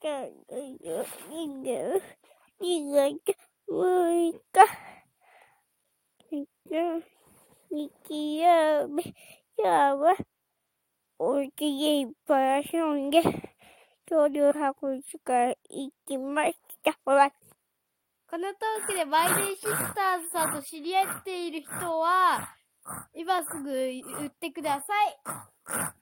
人間、人間、6日、日曜日、今日は、おうちでいっぱい遊んで、恐竜博物館行きました。ほら、このトークでバイデンシスターズさんと知り合っている人は、今すぐ売ってください。